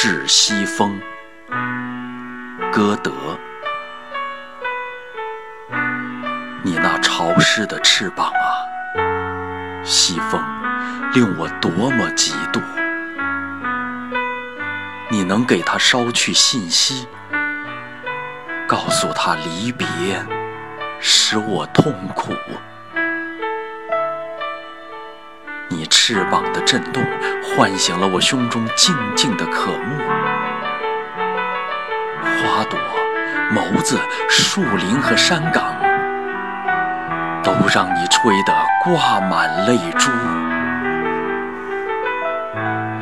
是西风，歌德。你那潮湿的翅膀啊，西风，令我多么嫉妒！你能给他捎去信息，告诉他离别使我痛苦。你翅膀的震动，唤醒了我胸中静静的渴慕。花朵、眸子、树林和山岗，都让你吹得挂满泪珠。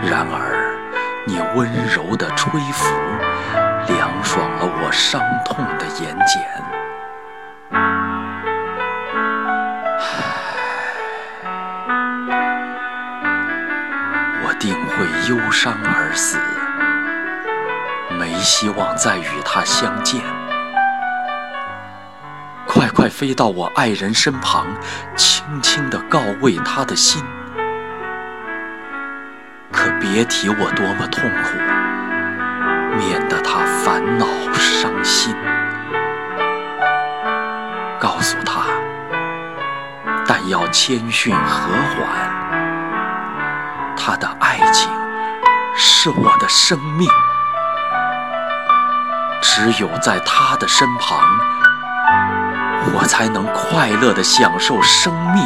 然而，你温柔的吹拂，凉爽了我伤痛的眼定会忧伤而死，没希望再与他相见。快快飞到我爱人身旁，轻轻地告慰他的心。可别提我多么痛苦，免得他烦恼伤心。告诉他，但要谦逊和缓。他的爱情是我的生命，只有在他的身旁，我才能快乐地享受生命。